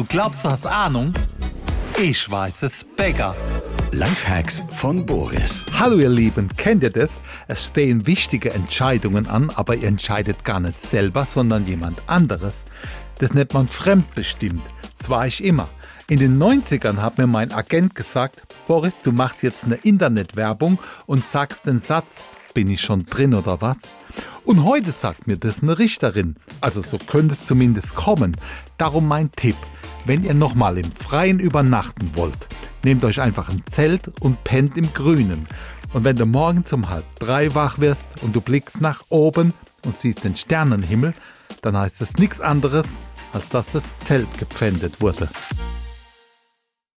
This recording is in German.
Du glaubst, du hast Ahnung? Ich weiß es, Bäcker. Lifehacks von Boris. Hallo ihr Lieben, kennt ihr das? Es stehen wichtige Entscheidungen an, aber ihr entscheidet gar nicht selber, sondern jemand anderes. Das nennt man fremdbestimmt. Das war ich immer. In den 90ern hat mir mein Agent gesagt, Boris, du machst jetzt eine Internetwerbung und sagst den Satz, bin ich schon drin oder was? Und heute sagt mir das eine Richterin. Also so könnte es zumindest kommen. Darum mein Tipp. Wenn ihr nochmal im Freien übernachten wollt, nehmt euch einfach ein Zelt und pennt im Grünen. Und wenn du morgens um halb drei wach wirst und du blickst nach oben und siehst den Sternenhimmel, dann heißt es nichts anderes, als dass das Zelt gepfändet wurde.